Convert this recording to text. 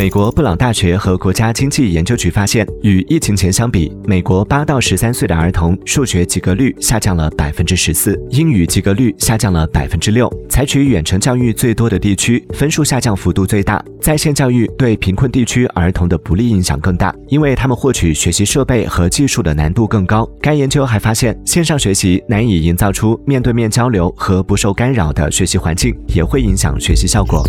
美国布朗大学和国家经济研究局发现与疫情前相比美国八到十三岁的儿童数学及格率下降了百分之十四英语及格率下降了百分之六采取远程教育最多的地区分数下降幅度最大在线教育对贫困地区儿童的不利影响更大因为他们获取学习设备和技术的难度更高。该研究还发现线上学习难以营造出面对面交流和不受干扰的学习环境也会影响学习效果。